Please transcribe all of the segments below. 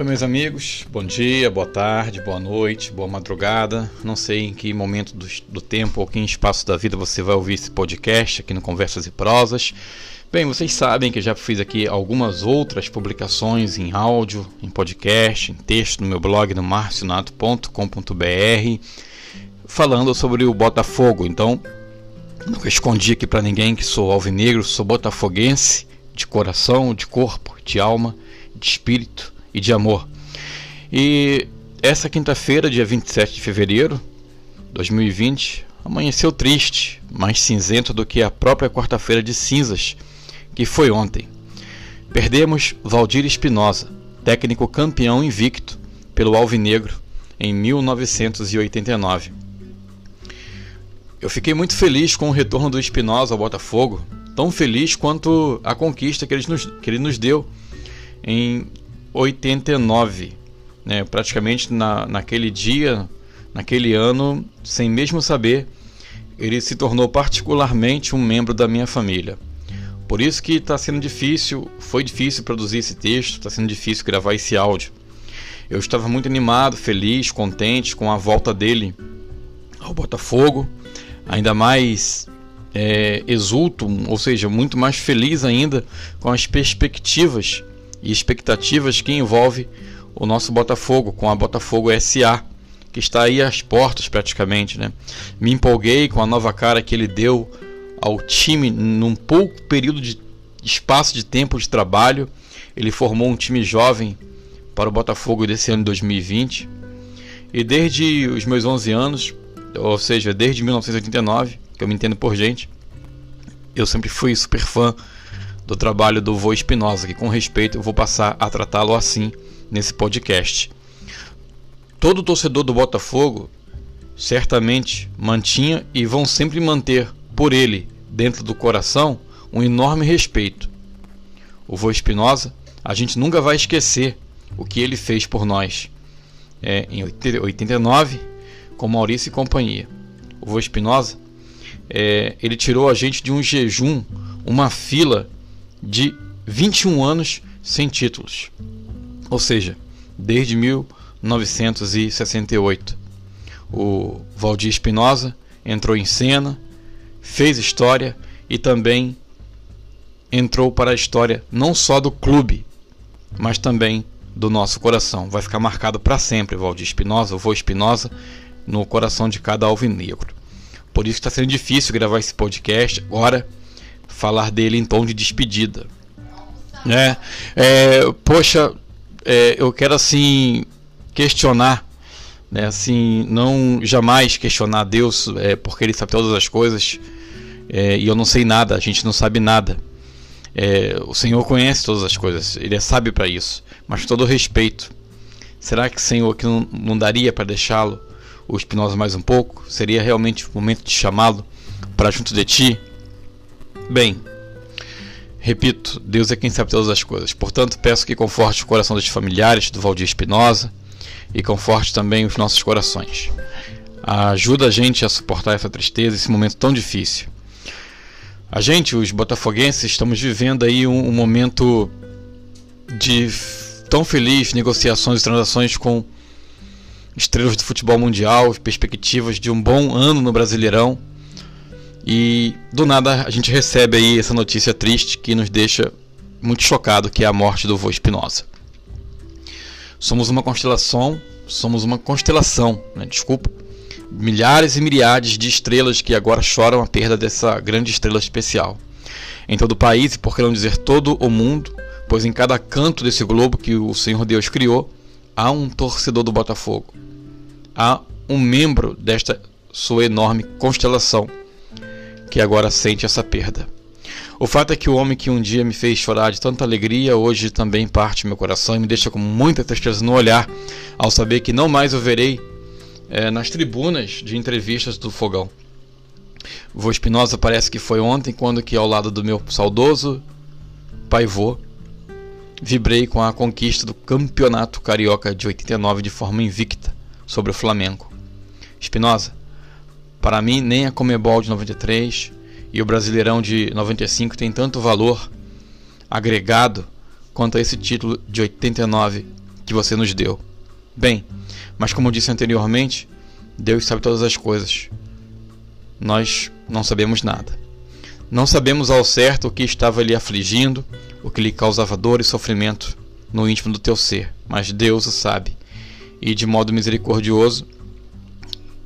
Oi, meus amigos, bom dia, boa tarde, boa noite, boa madrugada. Não sei em que momento do, do, tempo ou que espaço da vida você vai ouvir esse podcast aqui no Conversas e Prosas. Bem, vocês sabem que já fiz aqui algumas outras publicações em áudio, em podcast, em texto no meu blog no marcionato.com.br falando sobre o Botafogo. Então, não escondi aqui para ninguém que sou alvinegro, sou botafoguense de coração, de corpo, de alma, de espírito e de amor. E essa quinta-feira, dia 27 de fevereiro de 2020, amanheceu triste, mais cinzento do que a própria quarta-feira de cinzas, que foi ontem. Perdemos Valdir Espinosa, técnico campeão invicto pelo Alvinegro em 1989. Eu fiquei muito feliz com o retorno do Espinosa ao Botafogo, tão feliz quanto a conquista que ele nos, que ele nos deu em 89, né? praticamente na, naquele dia, naquele ano, sem mesmo saber, ele se tornou particularmente um membro da minha família. Por isso que está sendo difícil, foi difícil produzir esse texto, está sendo difícil gravar esse áudio. Eu estava muito animado, feliz, contente com a volta dele ao Botafogo, ainda mais é, exulto, ou seja, muito mais feliz ainda com as perspectivas e expectativas que envolve o nosso Botafogo, com a Botafogo SA, que está aí às portas praticamente. Né? Me empolguei com a nova cara que ele deu ao time num pouco período de espaço de tempo de trabalho. Ele formou um time jovem para o Botafogo desse ano de 2020. E desde os meus 11 anos, ou seja, desde 1989, que eu me entendo por gente, eu sempre fui super fã do trabalho do Vô Espinosa, que com respeito eu vou passar a tratá-lo assim nesse podcast. Todo torcedor do Botafogo certamente mantinha e vão sempre manter por ele, dentro do coração, um enorme respeito. O Vô Espinosa, a gente nunca vai esquecer o que ele fez por nós. É, em 89, com Maurício e companhia. O Vô Espinosa, é, ele tirou a gente de um jejum, uma fila de 21 anos sem títulos. Ou seja, desde 1968. O Valdir Espinosa entrou em cena, fez história e também entrou para a história não só do clube, mas também do nosso coração. Vai ficar marcado para sempre Valdir Espinosa, o vô Espinosa, no coração de cada alvinegro. Por isso está sendo difícil gravar esse podcast agora falar dele em tom de despedida. Né? É, poxa, é, eu quero assim questionar, né? assim, não jamais questionar Deus, é, porque Ele sabe todas as coisas é, e eu não sei nada, a gente não sabe nada. É, o Senhor conhece todas as coisas, Ele é sábio para isso, mas todo respeito. Será que Senhor que não, não daria para deixá-lo o Espinosa mais um pouco? Seria realmente o momento de chamá-lo para junto de Ti? Bem, repito, Deus é quem sabe todas as coisas. Portanto, peço que conforte o coração dos familiares do Valdir Espinosa e conforte também os nossos corações. Ajuda a gente a suportar essa tristeza, esse momento tão difícil. A gente, os botafoguenses, estamos vivendo aí um, um momento de tão feliz negociações e transações com estrelas do futebol mundial, perspectivas de um bom ano no Brasileirão e do nada a gente recebe aí essa notícia triste que nos deixa muito chocado, que é a morte do vô Espinosa. Somos uma constelação, somos uma constelação, né? desculpa, milhares e milhares de estrelas que agora choram a perda dessa grande estrela especial. Em todo o país, e por que não dizer todo o mundo, pois em cada canto desse globo que o Senhor Deus criou, há um torcedor do Botafogo. Há um membro desta sua enorme constelação que agora sente essa perda. O fato é que o homem que um dia me fez chorar de tanta alegria, hoje também parte meu coração e me deixa com muita tristeza no olhar ao saber que não mais o verei é, nas tribunas de entrevistas do Fogão. Vô Espinosa parece que foi ontem, quando que ao lado do meu saudoso pai vô, vibrei com a conquista do campeonato carioca de 89 de forma invicta sobre o Flamengo. Espinosa, para mim, nem a Comebol de 93 e o Brasileirão de 95 tem tanto valor agregado quanto a esse título de 89 que você nos deu. Bem, mas como disse anteriormente, Deus sabe todas as coisas. Nós não sabemos nada. Não sabemos ao certo o que estava lhe afligindo, o que lhe causava dor e sofrimento no íntimo do teu ser, mas Deus o sabe. E de modo misericordioso,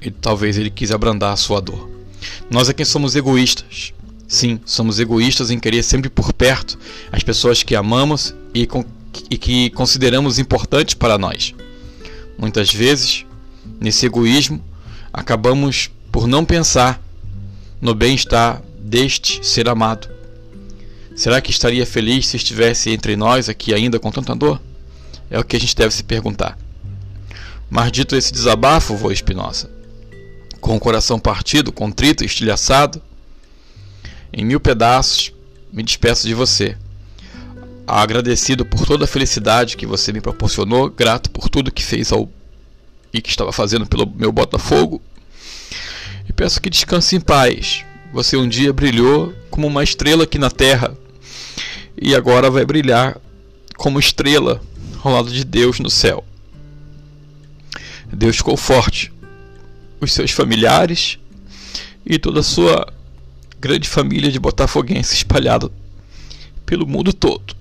e talvez ele quis abrandar a sua dor. Nós é quem somos egoístas. Sim, somos egoístas em querer sempre por perto as pessoas que amamos e, e que consideramos importantes para nós. Muitas vezes, nesse egoísmo, acabamos por não pensar no bem-estar deste ser amado. Será que estaria feliz se estivesse entre nós aqui ainda com tanta dor? É o que a gente deve se perguntar. Mas dito esse desabafo, vô Espinosa, com o coração partido, contrito estilhaçado, em mil pedaços, me despeço de você. Agradecido por toda a felicidade que você me proporcionou, grato por tudo que fez ao e que estava fazendo pelo meu Botafogo. E peço que descanse em paz. Você um dia brilhou como uma estrela aqui na terra e agora vai brilhar como estrela ao lado de Deus no céu. Deus ficou forte. Os seus familiares e toda a sua grande família de botafoguenses espalhada pelo mundo todo.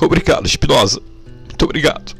Obrigado, Espinosa. Muito obrigado.